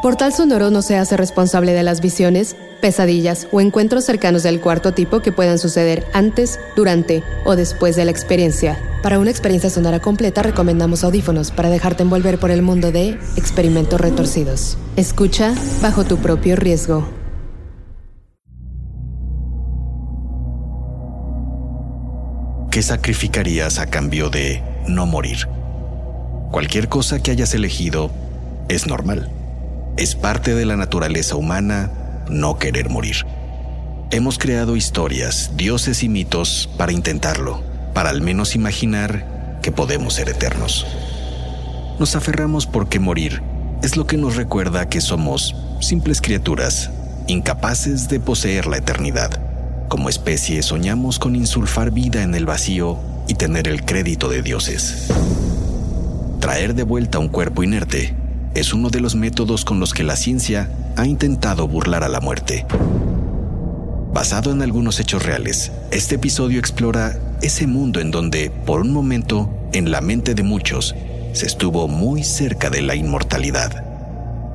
Portal Sonoro no se hace responsable de las visiones, pesadillas o encuentros cercanos del cuarto tipo que puedan suceder antes, durante o después de la experiencia. Para una experiencia sonora completa recomendamos audífonos para dejarte envolver por el mundo de experimentos retorcidos. Escucha bajo tu propio riesgo. ¿Qué sacrificarías a cambio de no morir? Cualquier cosa que hayas elegido es normal. Es parte de la naturaleza humana no querer morir. Hemos creado historias, dioses y mitos para intentarlo, para al menos imaginar que podemos ser eternos. Nos aferramos porque morir es lo que nos recuerda que somos simples criaturas, incapaces de poseer la eternidad. Como especie soñamos con insulfar vida en el vacío y tener el crédito de dioses. Traer de vuelta un cuerpo inerte es uno de los métodos con los que la ciencia ha intentado burlar a la muerte. Basado en algunos hechos reales, este episodio explora ese mundo en donde, por un momento, en la mente de muchos, se estuvo muy cerca de la inmortalidad.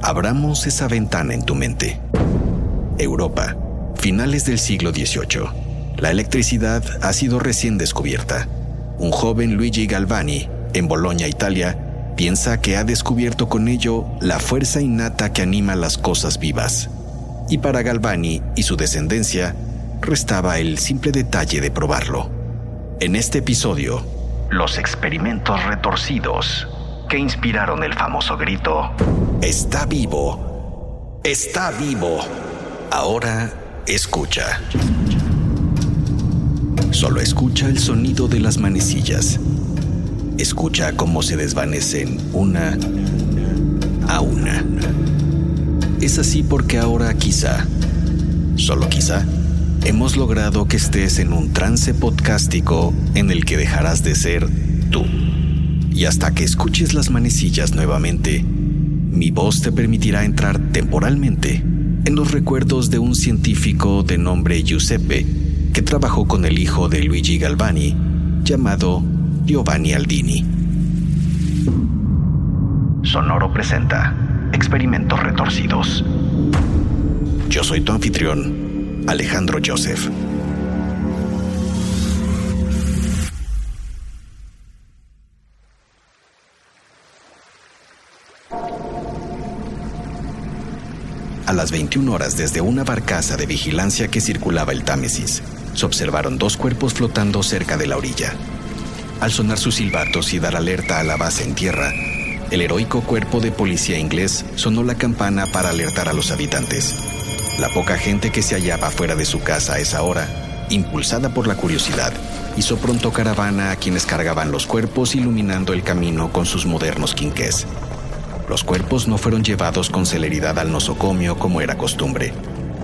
Abramos esa ventana en tu mente. Europa, finales del siglo XVIII. La electricidad ha sido recién descubierta. Un joven Luigi Galvani, en Bolonia, Italia, piensa que ha descubierto con ello la fuerza innata que anima las cosas vivas. Y para Galvani y su descendencia, restaba el simple detalle de probarlo. En este episodio, los experimentos retorcidos que inspiraron el famoso grito, Está vivo, está vivo. Ahora escucha. Solo escucha el sonido de las manecillas Escucha cómo se desvanecen una a una. Es así porque ahora quizá, solo quizá, hemos logrado que estés en un trance podcástico en el que dejarás de ser tú. Y hasta que escuches las manecillas nuevamente, mi voz te permitirá entrar temporalmente en los recuerdos de un científico de nombre Giuseppe que trabajó con el hijo de Luigi Galvani, llamado Giovanni Aldini. Sonoro presenta Experimentos Retorcidos. Yo soy tu anfitrión, Alejandro Joseph. A las 21 horas desde una barcaza de vigilancia que circulaba el Támesis, se observaron dos cuerpos flotando cerca de la orilla. Al sonar sus silbatos y dar alerta a la base en tierra, el heroico cuerpo de policía inglés sonó la campana para alertar a los habitantes. La poca gente que se hallaba fuera de su casa a esa hora, impulsada por la curiosidad, hizo pronto caravana a quienes cargaban los cuerpos iluminando el camino con sus modernos quinqués. Los cuerpos no fueron llevados con celeridad al nosocomio como era costumbre,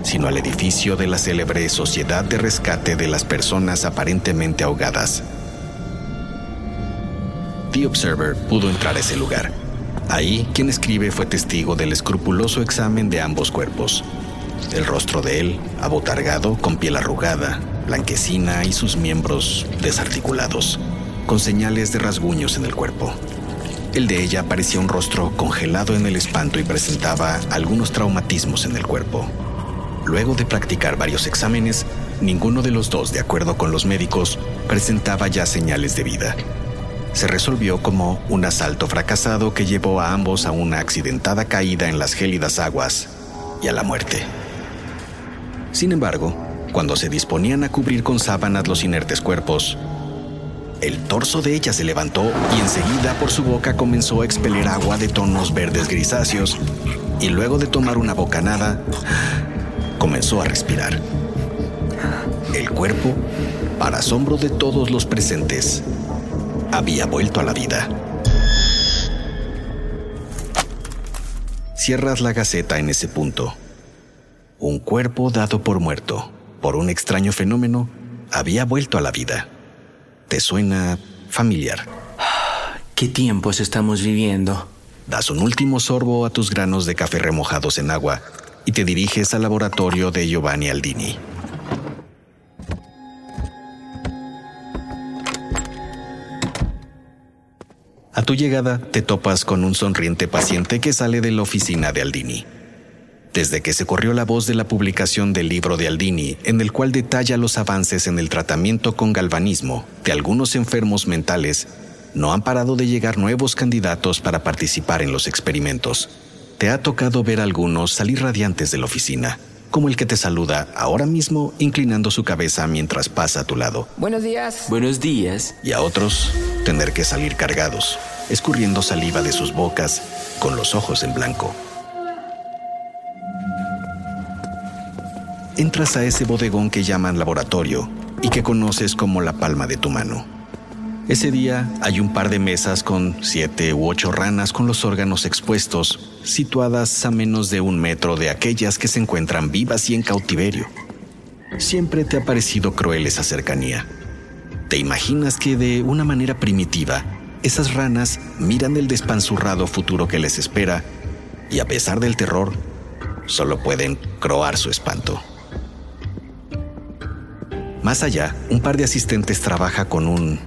sino al edificio de la célebre Sociedad de Rescate de las Personas Aparentemente Ahogadas, The Observer pudo entrar a ese lugar. Ahí, quien escribe fue testigo del escrupuloso examen de ambos cuerpos. El rostro de él, abotargado, con piel arrugada, blanquecina y sus miembros desarticulados, con señales de rasguños en el cuerpo. El de ella parecía un rostro congelado en el espanto y presentaba algunos traumatismos en el cuerpo. Luego de practicar varios exámenes, ninguno de los dos, de acuerdo con los médicos, presentaba ya señales de vida se resolvió como un asalto fracasado que llevó a ambos a una accidentada caída en las gélidas aguas y a la muerte. Sin embargo, cuando se disponían a cubrir con sábanas los inertes cuerpos, el torso de ella se levantó y enseguida por su boca comenzó a expeler agua de tonos verdes grisáceos y luego de tomar una bocanada, comenzó a respirar. El cuerpo, para asombro de todos los presentes, había vuelto a la vida. Cierras la gaceta en ese punto. Un cuerpo dado por muerto por un extraño fenómeno había vuelto a la vida. ¿Te suena familiar? ¿Qué tiempos estamos viviendo? Das un último sorbo a tus granos de café remojados en agua y te diriges al laboratorio de Giovanni Aldini. A tu llegada te topas con un sonriente paciente que sale de la oficina de Aldini. Desde que se corrió la voz de la publicación del libro de Aldini, en el cual detalla los avances en el tratamiento con galvanismo de algunos enfermos mentales, no han parado de llegar nuevos candidatos para participar en los experimentos. Te ha tocado ver a algunos salir radiantes de la oficina, como el que te saluda ahora mismo inclinando su cabeza mientras pasa a tu lado. Buenos días. Buenos días. Y a otros tener que salir cargados, escurriendo saliva de sus bocas, con los ojos en blanco. Entras a ese bodegón que llaman laboratorio y que conoces como la palma de tu mano. Ese día hay un par de mesas con siete u ocho ranas con los órganos expuestos, situadas a menos de un metro de aquellas que se encuentran vivas y en cautiverio. Siempre te ha parecido cruel esa cercanía. ¿Te imaginas que de una manera primitiva, esas ranas miran el despanzurrado futuro que les espera y a pesar del terror, solo pueden croar su espanto? Más allá, un par de asistentes trabaja con un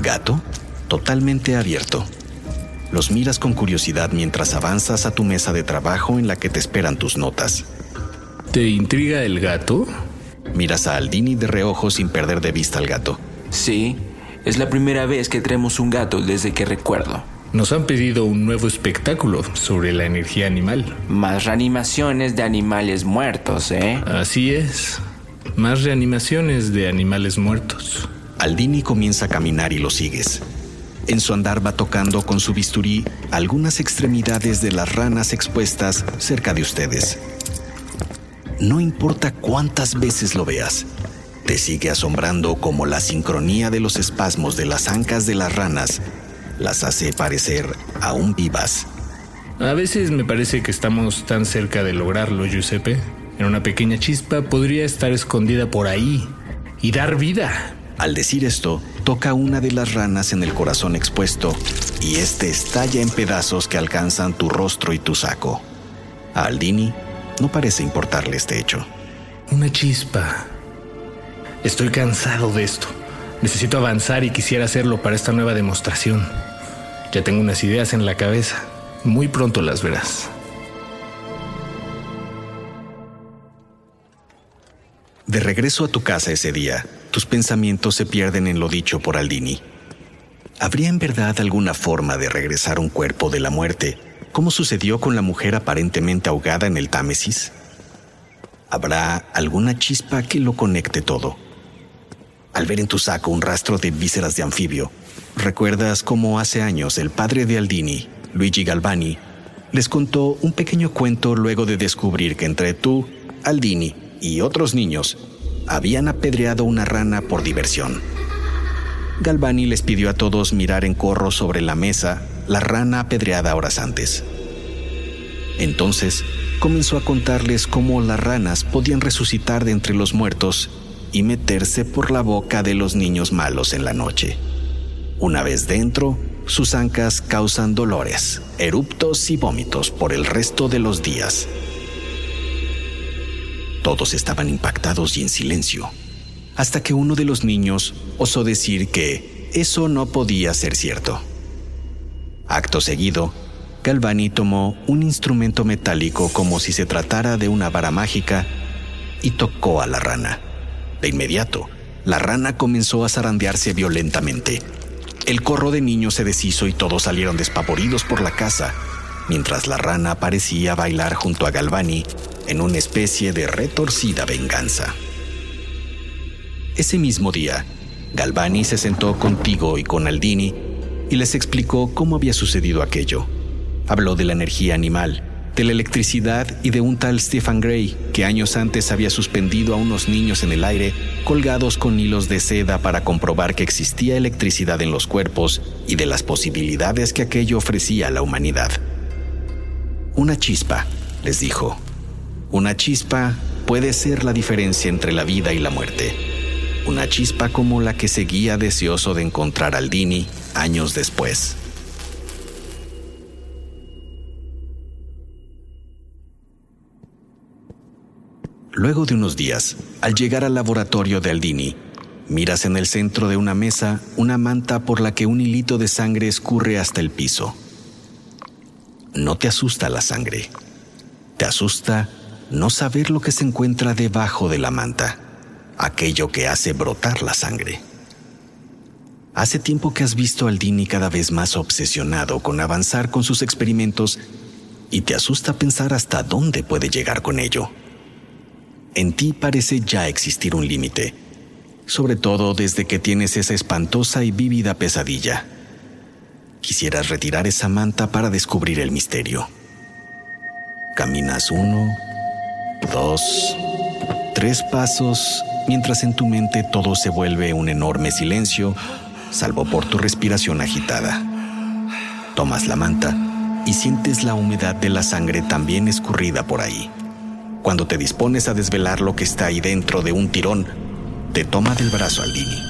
gato totalmente abierto. Los miras con curiosidad mientras avanzas a tu mesa de trabajo en la que te esperan tus notas. ¿Te intriga el gato? Miras a Aldini de reojo sin perder de vista al gato. Sí, es la primera vez que traemos un gato desde que recuerdo. Nos han pedido un nuevo espectáculo sobre la energía animal. Más reanimaciones de animales muertos, ¿eh? Así es. Más reanimaciones de animales muertos. Aldini comienza a caminar y lo sigues. En su andar va tocando con su bisturí algunas extremidades de las ranas expuestas cerca de ustedes. No importa cuántas veces lo veas, te sigue asombrando como la sincronía de los espasmos de las ancas de las ranas las hace parecer aún vivas. A veces me parece que estamos tan cerca de lograrlo, Giuseppe. En una pequeña chispa podría estar escondida por ahí y dar vida. Al decir esto, toca una de las ranas en el corazón expuesto y este estalla en pedazos que alcanzan tu rostro y tu saco. A Aldini no parece importarle este hecho. Una chispa. Estoy cansado de esto. Necesito avanzar y quisiera hacerlo para esta nueva demostración. Ya tengo unas ideas en la cabeza. Muy pronto las verás. De regreso a tu casa ese día, tus pensamientos se pierden en lo dicho por Aldini. ¿Habría en verdad alguna forma de regresar un cuerpo de la muerte, como sucedió con la mujer aparentemente ahogada en el Támesis? ¿Habrá alguna chispa que lo conecte todo? Al ver en tu saco un rastro de vísceras de anfibio, recuerdas cómo hace años el padre de Aldini, Luigi Galvani, les contó un pequeño cuento luego de descubrir que entre tú, Aldini y otros niños habían apedreado una rana por diversión. Galvani les pidió a todos mirar en corro sobre la mesa la rana apedreada horas antes. Entonces comenzó a contarles cómo las ranas podían resucitar de entre los muertos y meterse por la boca de los niños malos en la noche. Una vez dentro, sus ancas causan dolores, eruptos y vómitos por el resto de los días. Todos estaban impactados y en silencio, hasta que uno de los niños osó decir que eso no podía ser cierto. Acto seguido, Galvani tomó un instrumento metálico como si se tratara de una vara mágica y tocó a la rana. De inmediato, la rana comenzó a zarandearse violentamente. El corro de niños se deshizo y todos salieron despavoridos por la casa, mientras la rana parecía bailar junto a Galvani en una especie de retorcida venganza. Ese mismo día, Galvani se sentó contigo y con Aldini y les explicó cómo había sucedido aquello. Habló de la energía animal de la electricidad y de un tal Stephen Gray que años antes había suspendido a unos niños en el aire colgados con hilos de seda para comprobar que existía electricidad en los cuerpos y de las posibilidades que aquello ofrecía a la humanidad. Una chispa, les dijo. Una chispa puede ser la diferencia entre la vida y la muerte. Una chispa como la que seguía deseoso de encontrar al Dini años después. Luego de unos días, al llegar al laboratorio de Aldini, miras en el centro de una mesa una manta por la que un hilito de sangre escurre hasta el piso. No te asusta la sangre. Te asusta no saber lo que se encuentra debajo de la manta, aquello que hace brotar la sangre. Hace tiempo que has visto al Dini cada vez más obsesionado con avanzar con sus experimentos y te asusta pensar hasta dónde puede llegar con ello en ti parece ya existir un límite, sobre todo desde que tienes esa espantosa y vívida pesadilla. Quisieras retirar esa manta para descubrir el misterio. Caminas uno, dos, tres pasos, mientras en tu mente todo se vuelve un enorme silencio, salvo por tu respiración agitada. Tomas la manta y sientes la humedad de la sangre también escurrida por ahí. Cuando te dispones a desvelar lo que está ahí dentro de un tirón, te toma del brazo al Dini.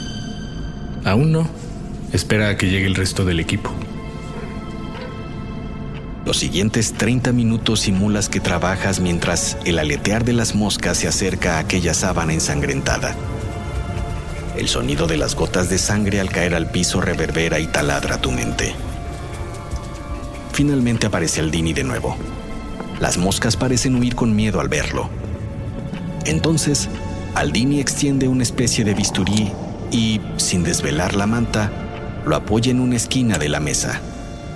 Aún no. Espera a que llegue el resto del equipo. Los siguientes 30 minutos simulas que trabajas mientras el aletear de las moscas se acerca a aquella sábana ensangrentada. El sonido de las gotas de sangre al caer al piso reverbera y taladra tu mente. Finalmente aparece Aldini de nuevo. Las moscas parecen huir con miedo al verlo. Entonces, Aldini extiende una especie de bisturí y, sin desvelar la manta, lo apoya en una esquina de la mesa.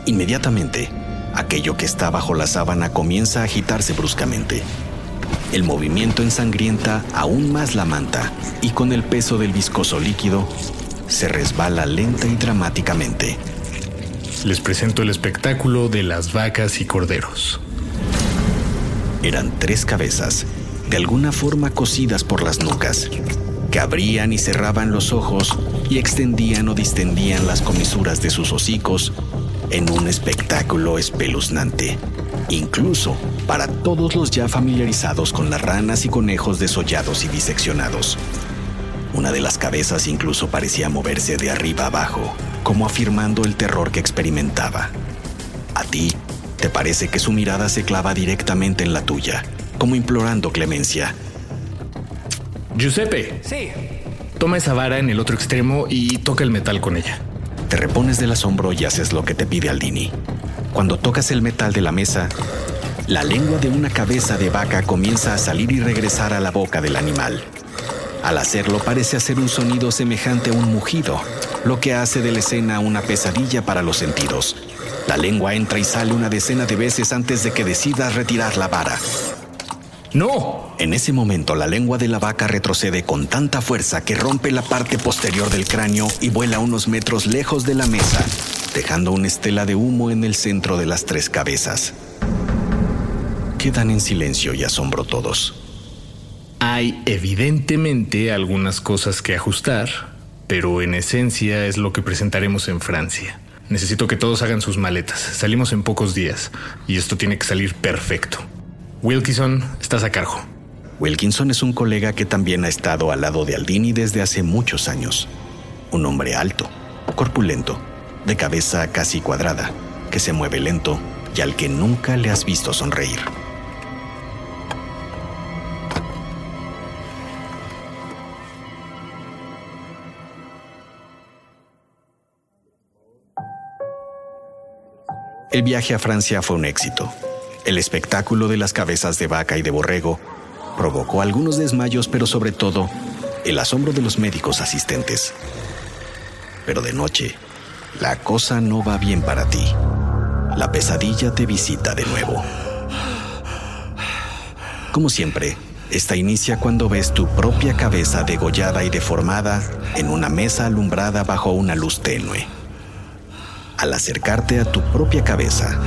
Inmediatamente, aquello que está bajo la sábana comienza a agitarse bruscamente. El movimiento ensangrienta aún más la manta y con el peso del viscoso líquido, se resbala lenta y dramáticamente. Les presento el espectáculo de las vacas y corderos. Eran tres cabezas, de alguna forma cosidas por las nucas, que abrían y cerraban los ojos y extendían o distendían las comisuras de sus hocicos en un espectáculo espeluznante, incluso para todos los ya familiarizados con las ranas y conejos desollados y diseccionados. Una de las cabezas incluso parecía moverse de arriba abajo, como afirmando el terror que experimentaba. A ti te parece que su mirada se clava directamente en la tuya, como implorando clemencia. Giuseppe. Sí. Toma esa vara en el otro extremo y toca el metal con ella. Te repones del asombro y haces lo que te pide Aldini. Cuando tocas el metal de la mesa, la lengua de una cabeza de vaca comienza a salir y regresar a la boca del animal. Al hacerlo parece hacer un sonido semejante a un mugido, lo que hace de la escena una pesadilla para los sentidos. La lengua entra y sale una decena de veces antes de que decidas retirar la vara. ¡No! En ese momento la lengua de la vaca retrocede con tanta fuerza que rompe la parte posterior del cráneo y vuela unos metros lejos de la mesa, dejando una estela de humo en el centro de las tres cabezas. Quedan en silencio y asombro todos. Hay evidentemente algunas cosas que ajustar, pero en esencia es lo que presentaremos en Francia. Necesito que todos hagan sus maletas. Salimos en pocos días y esto tiene que salir perfecto. Wilkinson, estás a cargo. Wilkinson es un colega que también ha estado al lado de Aldini desde hace muchos años. Un hombre alto, corpulento, de cabeza casi cuadrada, que se mueve lento y al que nunca le has visto sonreír. El viaje a Francia fue un éxito. El espectáculo de las cabezas de vaca y de borrego provocó algunos desmayos, pero sobre todo el asombro de los médicos asistentes. Pero de noche, la cosa no va bien para ti. La pesadilla te visita de nuevo. Como siempre, esta inicia cuando ves tu propia cabeza degollada y deformada en una mesa alumbrada bajo una luz tenue. Al acercarte a tu propia cabeza,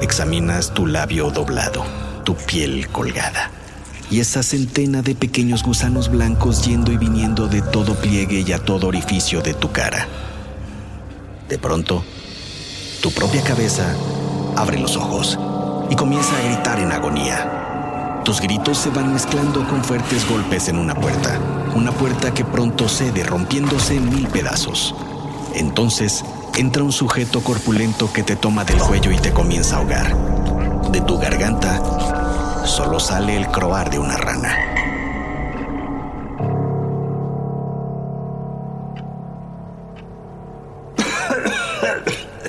examinas tu labio doblado, tu piel colgada y esa centena de pequeños gusanos blancos yendo y viniendo de todo pliegue y a todo orificio de tu cara. De pronto, tu propia cabeza abre los ojos y comienza a gritar en agonía. Tus gritos se van mezclando con fuertes golpes en una puerta, una puerta que pronto cede rompiéndose en mil pedazos. Entonces entra un sujeto corpulento que te toma del cuello y te comienza a ahogar. De tu garganta solo sale el croar de una rana.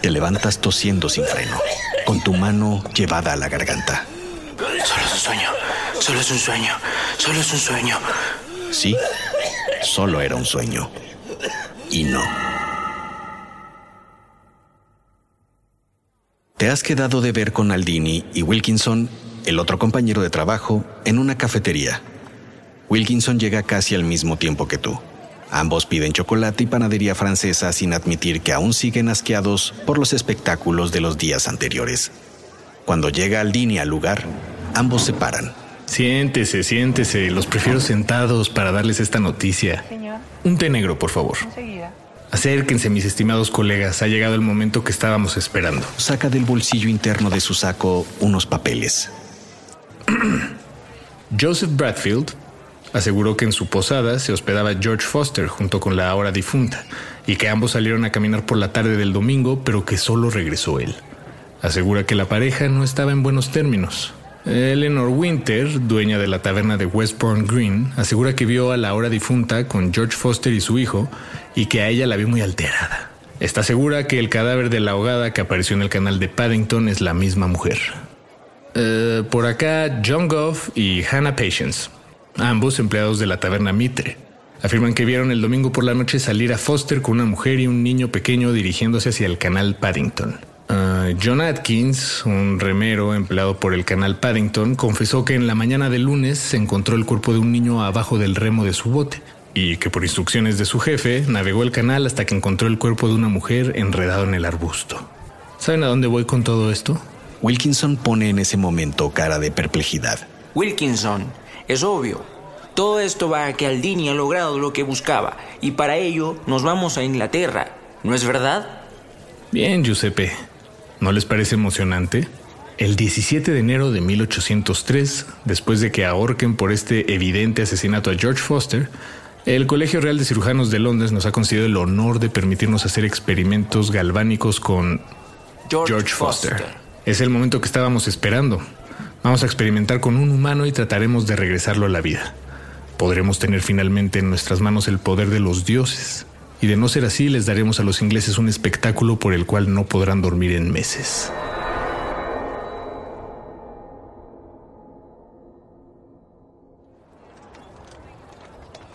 Te levantas tosiendo sin freno, con tu mano llevada a la garganta. Solo es un sueño, solo es un sueño, solo es un sueño. Sí, solo era un sueño. Y no. Te has quedado de ver con Aldini y Wilkinson, el otro compañero de trabajo, en una cafetería. Wilkinson llega casi al mismo tiempo que tú. Ambos piden chocolate y panadería francesa sin admitir que aún siguen asqueados por los espectáculos de los días anteriores. Cuando llega Aldini al lugar, ambos se paran. Siéntese, siéntese. Los prefiero sentados para darles esta noticia. Un té negro, por favor. Acérquense, mis estimados colegas. Ha llegado el momento que estábamos esperando. Saca del bolsillo interno de su saco unos papeles. Joseph Bradfield aseguró que en su posada se hospedaba George Foster junto con la ahora difunta y que ambos salieron a caminar por la tarde del domingo, pero que solo regresó él. Asegura que la pareja no estaba en buenos términos. Eleanor Winter, dueña de la taberna de Westbourne Green, asegura que vio a la ahora difunta con George Foster y su hijo y que a ella la vio muy alterada. Está segura que el cadáver de la ahogada que apareció en el canal de Paddington es la misma mujer. Eh, por acá, John Goff y Hannah Patience, ambos empleados de la taberna Mitre. Afirman que vieron el domingo por la noche salir a Foster con una mujer y un niño pequeño dirigiéndose hacia el canal Paddington. Uh, John Atkins, un remero empleado por el canal Paddington, confesó que en la mañana del lunes se encontró el cuerpo de un niño abajo del remo de su bote y que por instrucciones de su jefe navegó el canal hasta que encontró el cuerpo de una mujer enredado en el arbusto. ¿Saben a dónde voy con todo esto? Wilkinson pone en ese momento cara de perplejidad. Wilkinson, es obvio. Todo esto va a que Aldini ha logrado lo que buscaba y para ello nos vamos a Inglaterra, ¿no es verdad? Bien, Giuseppe. ¿No les parece emocionante? El 17 de enero de 1803, después de que ahorquen por este evidente asesinato a George Foster, el Colegio Real de Cirujanos de Londres nos ha concedido el honor de permitirnos hacer experimentos galvánicos con George, Foster. Es el momento que estábamos esperando. Vamos a experimentar con un humano y trataremos de regresarlo a la vida. Podremos tener finalmente en nuestras manos el poder de los dioses. Y de no ser así, les daremos a los ingleses un espectáculo por el cual no podrán dormir en meses.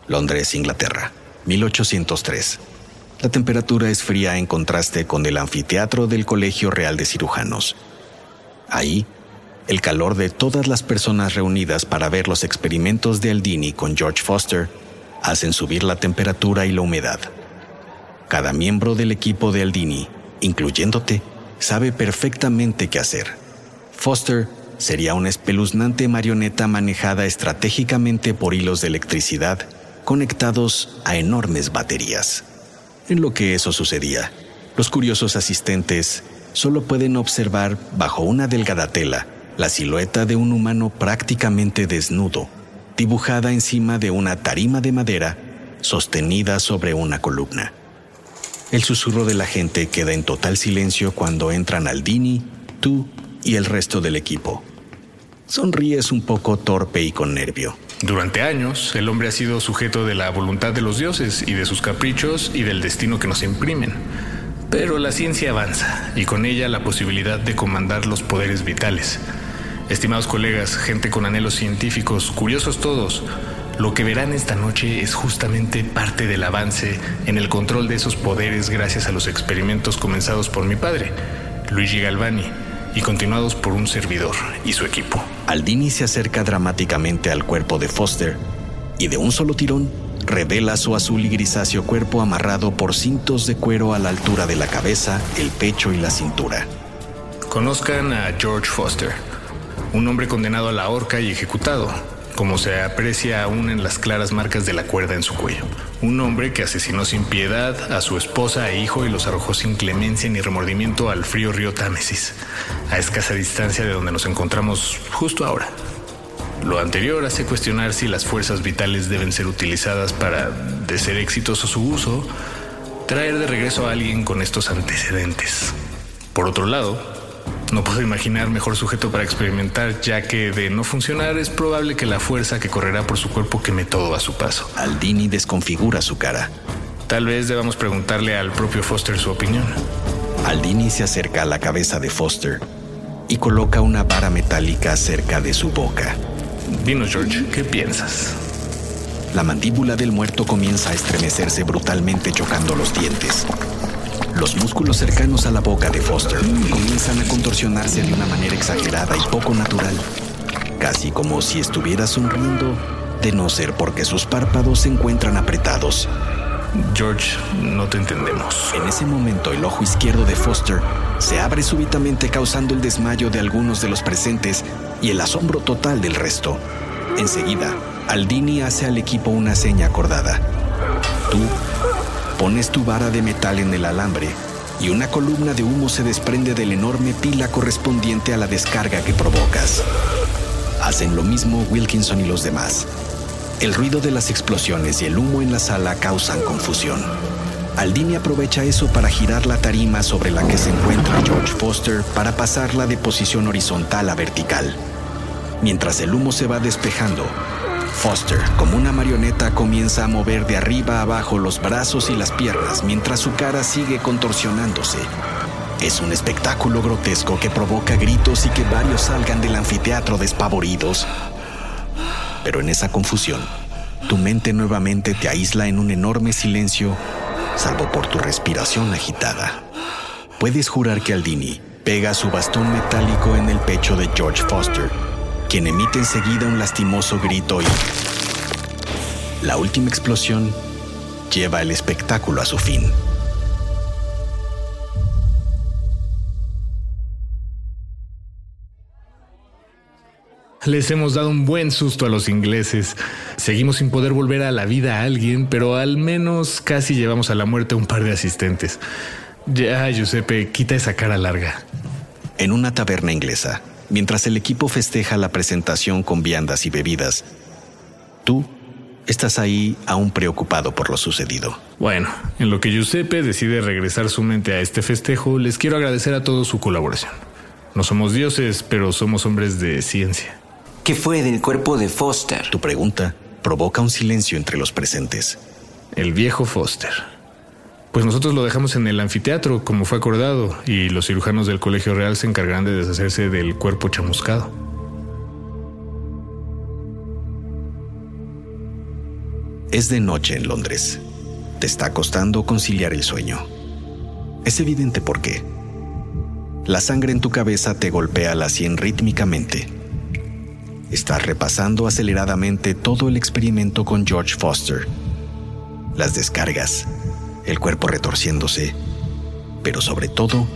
Londres, Inglaterra, 1803. La temperatura es fría en contraste con el anfiteatro del Colegio Real de Cirujanos. Ahí, el calor de todas las personas reunidas para ver los experimentos de Aldini con George Foster hacen subir la temperatura y la humedad. Cada miembro del equipo de Aldini, incluyéndote, sabe perfectamente qué hacer. Foster sería una espeluznante marioneta manejada estratégicamente por hilos de electricidad conectados a enormes baterías. En lo que eso sucedía, los curiosos asistentes solo pueden observar bajo una delgada tela la silueta de un humano prácticamente desnudo, dibujada encima de una tarima de madera sostenida sobre una columna. El susurro de la gente queda en total silencio cuando entran Aldini, tú y el resto del equipo. Sonríes un poco torpe y con nervio. Durante años, el hombre ha sido sujeto de la voluntad de los dioses y de sus caprichos y del destino que nos imprimen. Pero la ciencia avanza y con ella la posibilidad de comandar los poderes vitales. Estimados colegas, gente con anhelos científicos, curiosos todos, lo que verán esta noche es justamente parte del avance en el control de esos poderes gracias a los experimentos comenzados por mi padre, Luigi Galvani, y continuados por un servidor y su equipo. Aldini se acerca dramáticamente al cuerpo de Foster y de un solo tirón revela su azul y grisáceo cuerpo amarrado por cintos de cuero a la altura de la cabeza, el pecho y la cintura. Conozcan a George Foster, un hombre condenado a la horca y ejecutado, como se aprecia aún en las claras marcas de la cuerda en su cuello. Un hombre que asesinó sin piedad a su esposa e hijo y los arrojó sin clemencia ni remordimiento al frío río Támesis, a escasa distancia de donde nos encontramos justo ahora. Lo anterior hace cuestionar si las fuerzas vitales deben ser utilizadas para, de ser exitoso su uso, traer de regreso a alguien con estos antecedentes. Por otro lado, no puedo imaginar mejor sujeto para experimentar, ya que de no funcionar es probable que la fuerza que correrá por su cuerpo queme todo a su paso. Aldini desconfigura su cara. Tal vez debamos preguntarle al propio Foster su opinión. Aldini se acerca a la cabeza de Foster y coloca una vara metálica cerca de su boca. Dinos, George, ¿qué piensas? La mandíbula del muerto comienza a estremecerse brutalmente chocando los dientes. Los músculos cercanos a la boca de Foster comienzan a contorsionarse de una manera exagerada y poco natural, casi como si estuviera sonriendo, de no ser porque sus párpados se encuentran apretados. George, no te entendemos. En ese momento el ojo izquierdo de Foster se abre súbitamente causando el desmayo de algunos de los presentes y el asombro total del resto. Enseguida, Aldini hace al equipo una seña acordada. Tú pones tu vara de metal en el alambre y una columna de humo se desprende de la enorme pila correspondiente a la descarga que provocas. Hacen lo mismo Wilkinson y los demás. El ruido de las explosiones y el humo en la sala causan confusión. Aldini aprovecha eso para girar la tarima sobre la que se encuentra George Foster para pasarla de posición horizontal a vertical. Mientras el humo se va despejando, Foster, como una marioneta, comienza a mover de arriba a abajo los brazos y las piernas mientras su cara sigue contorsionándose. Es un espectáculo grotesco que provoca gritos y que varios salgan del anfiteatro despavoridos. Pero en esa confusión, tu mente nuevamente te aísla en un enorme silencio, salvo por tu respiración agitada. Puedes jurar que Aldini pega su bastón metálico en el pecho de George Foster quien emite enseguida un lastimoso grito y... La última explosión lleva el espectáculo a su fin. Les hemos dado un buen susto a los ingleses. Seguimos sin poder volver a la vida a alguien, pero al menos casi llevamos a la muerte a un par de asistentes. Ya, Giuseppe, quita esa cara larga. En una taberna inglesa, mientras el equipo festeja la presentación con viandas y bebidas. Tú estás ahí aún preocupado por lo sucedido. Bueno, en lo que Giuseppe decide regresar su mente a este festejo, les quiero agradecer a todos su colaboración. No somos dioses, pero somos hombres de ciencia. ¿Qué fue del cuerpo de Foster? Tu pregunta provoca un silencio entre los presentes. El viejo Foster. Pues nosotros lo dejamos en el anfiteatro, como fue acordado, y los cirujanos del Colegio Real se encargarán de deshacerse del cuerpo chamuscado. Es de noche en Londres. Te está costando conciliar el sueño. Es evidente por qué. La sangre en tu cabeza te golpea la sien rítmicamente. Estás repasando aceleradamente todo el experimento con George Foster. Las descargas, el cuerpo retorciéndose, pero sobre todo,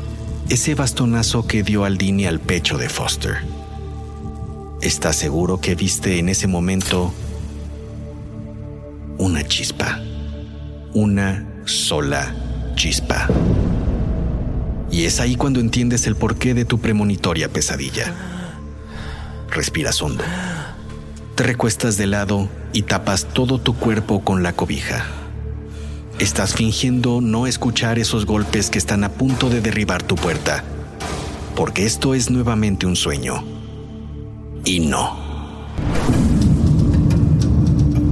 ese bastonazo que dio Aldini al pecho de Foster. ¿Estás seguro que viste en ese momento una chispa? Una sola chispa. Y es ahí cuando entiendes el porqué de tu premonitoria pesadilla. Respiras hondo. Te recuestas de lado y tapas todo tu cuerpo con la cobija. Estás fingiendo no escuchar esos golpes que están a punto de derribar tu puerta, porque esto es nuevamente un sueño. Y no.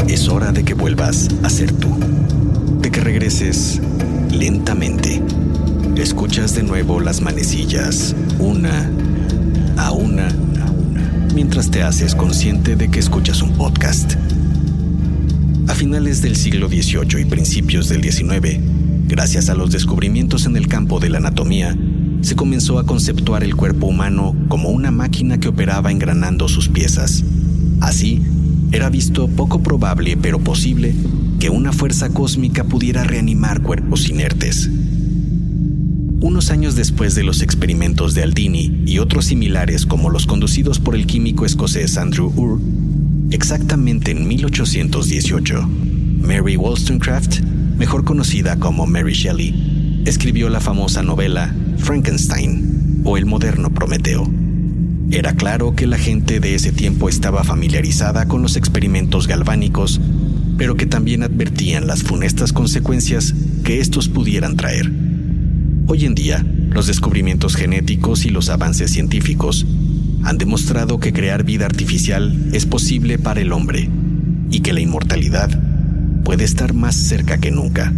Es hora de que vuelvas a ser tú, de que regreses lentamente. Escuchas de nuevo las manecillas, una a una, mientras te haces consciente de que escuchas un podcast. A finales del siglo XVIII y principios del XIX, gracias a los descubrimientos en el campo de la anatomía, se comenzó a conceptuar el cuerpo humano como una máquina que operaba engranando sus piezas. Así, era visto poco probable pero posible que una fuerza cósmica pudiera reanimar cuerpos inertes. Unos años después de los experimentos de Aldini y otros similares como los conducidos por el químico escocés Andrew Ur, exactamente en 1818, Mary Wollstonecraft, mejor conocida como Mary Shelley, escribió la famosa novela Frankenstein o el moderno Prometeo. Era claro que la gente de ese tiempo estaba familiarizada con los experimentos galvánicos, pero que también advertían las funestas consecuencias que estos pudieran traer. Hoy en día, los descubrimientos genéticos y los avances científicos han demostrado que crear vida artificial es posible para el hombre y que la inmortalidad puede estar más cerca que nunca.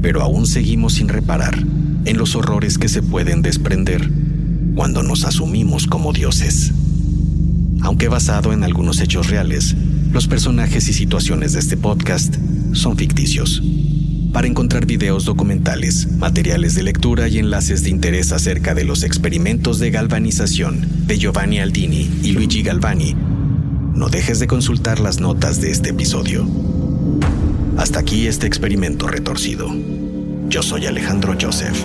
Pero aún seguimos sin reparar en los horrores que se pueden desprender cuando nos asumimos como dioses. Aunque basado en algunos hechos reales, los personajes y situaciones de este podcast son ficticios. Para encontrar videos documentales, materiales de lectura y enlaces de interés acerca de los experimentos de galvanización de Giovanni Aldini y Luigi Galvani, no dejes de consultar las notas de este episodio. Hasta aquí este experimento retorcido. Yo soy Alejandro Joseph.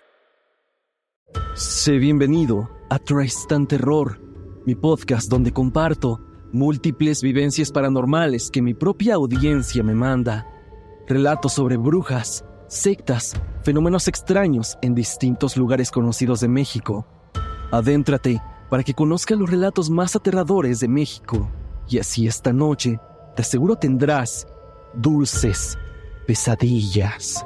Sé bienvenido a Tristan Terror, mi podcast donde comparto múltiples vivencias paranormales que mi propia audiencia me manda. Relatos sobre brujas, sectas, fenómenos extraños en distintos lugares conocidos de México. Adéntrate para que conozcas los relatos más aterradores de México. Y así esta noche, te aseguro tendrás dulces pesadillas.